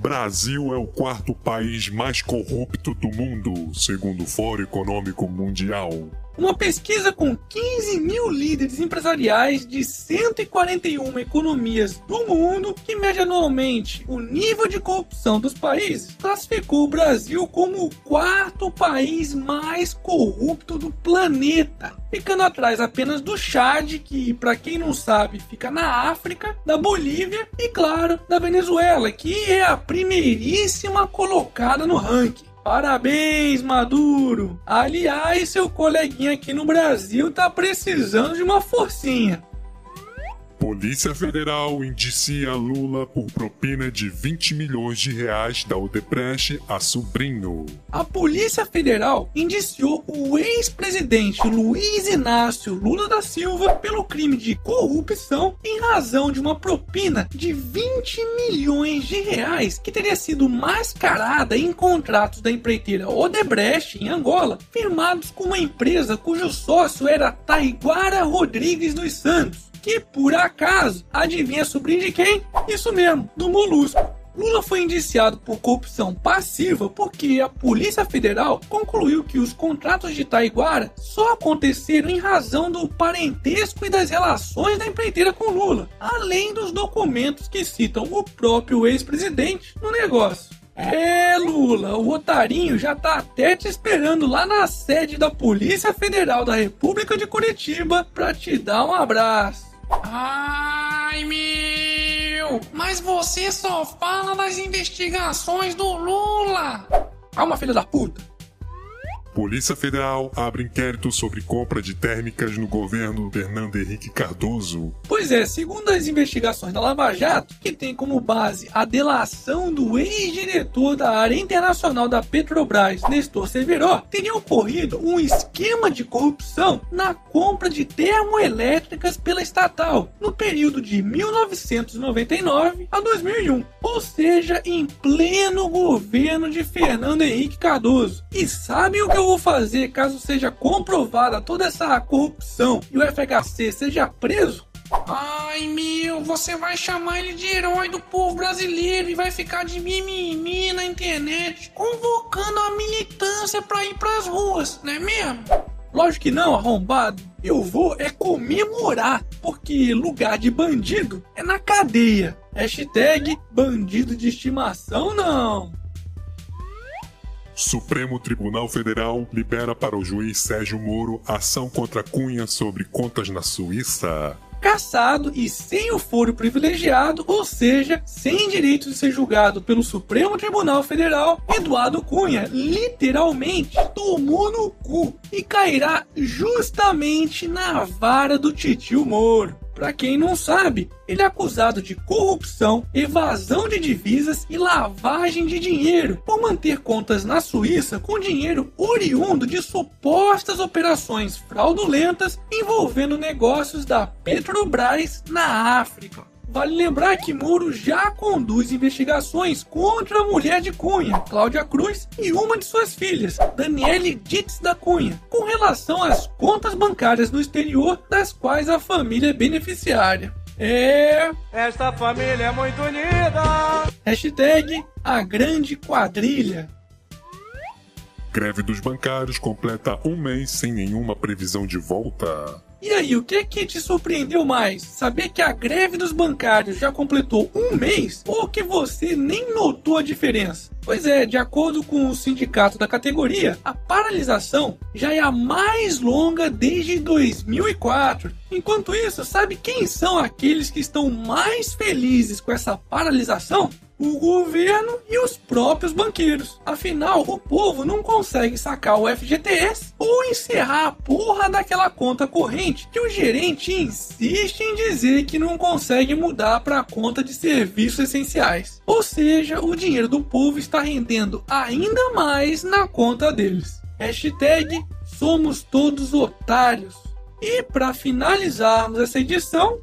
Brasil é o quarto país mais corrupto do mundo, segundo o Fórum Econômico Mundial. Uma pesquisa com 15 mil líderes empresariais de 141 economias do mundo, que mede anualmente o nível de corrupção dos países, classificou o Brasil como o quarto país mais corrupto do planeta, ficando atrás apenas do Chad, que, para quem não sabe, fica na África, da Bolívia e, claro, da Venezuela, que é a primeiríssima colocada no ranking. Parabéns, Maduro! Aliás, seu coleguinha aqui no Brasil tá precisando de uma forcinha. Polícia Federal indicia Lula por propina de 20 milhões de reais da Odebrecht a sobrinho. A Polícia Federal indiciou o ex-presidente Luiz Inácio Lula da Silva pelo crime de corrupção em razão de uma propina de 20 milhões de reais que teria sido mascarada em contratos da empreiteira Odebrecht em Angola, firmados com uma empresa cujo sócio era Taiguara Rodrigues dos Santos que por acaso, adivinha sobrinho de quem? Isso mesmo, do Molusco. Lula foi indiciado por corrupção passiva porque a Polícia Federal concluiu que os contratos de Taiguara só aconteceram em razão do parentesco e das relações da empreiteira com Lula, além dos documentos que citam o próprio ex-presidente no negócio. É, Lula, o Otarinho já tá até te esperando lá na sede da Polícia Federal da República de Curitiba pra te dar um abraço. Ai, meu! Mas você só fala das investigações do Lula! Calma, filha da puta! Polícia Federal abre inquérito sobre compra de térmicas no governo Fernando Henrique Cardoso. Pois é, segundo as investigações da Lava Jato, que tem como base a delação do ex-diretor da área internacional da Petrobras, Nestor Severo, teria ocorrido um esquema de corrupção na compra de termoelétricas pela estatal no período de 1999 a 2001, ou seja, em pleno governo de Fernando Henrique Cardoso. E sabe o que eu vou fazer caso seja comprovada toda essa corrupção e o FHC seja preso? Ai meu, você vai chamar ele de herói do povo brasileiro e vai ficar de mimimi na internet, convocando a militância pra ir pras ruas, não é mesmo? Lógico que não, arrombado. Eu vou é comemorar, porque lugar de bandido é na cadeia. Hashtag bandido de estimação não. Supremo Tribunal Federal libera para o juiz Sérgio Moro ação contra Cunha sobre contas na Suíça. Caçado e sem o foro privilegiado, ou seja, sem direito de ser julgado pelo Supremo Tribunal Federal, Eduardo Cunha literalmente tomou no cu e cairá justamente na vara do titio Moro. Para quem não sabe, ele é acusado de corrupção, evasão de divisas e lavagem de dinheiro por manter contas na Suíça com dinheiro oriundo de supostas operações fraudulentas envolvendo negócios da Petrobras na África. Vale lembrar que Moro já conduz investigações contra a mulher de Cunha, Cláudia Cruz, e uma de suas filhas, Daniele Ditz da Cunha, com relação às contas bancárias no exterior das quais a família é beneficiária. É. Esta família é muito unida! Hashtag a grande quadrilha. Greve dos bancários completa um mês sem nenhuma previsão de volta. E aí, o que é que te surpreendeu mais? Saber que a greve dos bancários já completou um mês ou que você nem notou a diferença? Pois é, de acordo com o sindicato da categoria, a paralisação já é a mais longa desde 2004. Enquanto isso, sabe quem são aqueles que estão mais felizes com essa paralisação? O governo e os próprios banqueiros. Afinal, o povo não consegue sacar o FGTS ou encerrar a porra daquela conta corrente que o gerente insiste em dizer que não consegue mudar para a conta de serviços essenciais. Ou seja, o dinheiro do povo está rendendo ainda mais na conta deles. Hashtag somos todos otários. E para finalizarmos essa edição,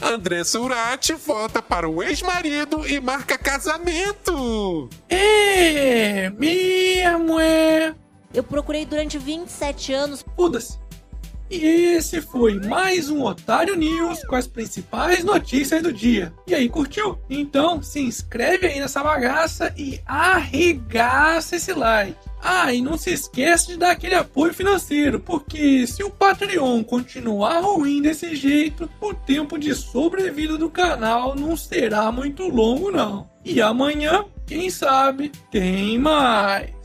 André Surati volta para o ex-marido e marca casamento. É, mesmo é. Eu procurei durante 27 anos. Foda-se. E esse foi mais um Otário News com as principais notícias do dia. E aí, curtiu? Então se inscreve aí nessa bagaça e arregaça esse like. Ah, e não se esquece de dar aquele apoio financeiro, porque se o Patreon continuar ruim desse jeito, o tempo de sobrevida do canal não será muito longo não. E amanhã, quem sabe, tem mais.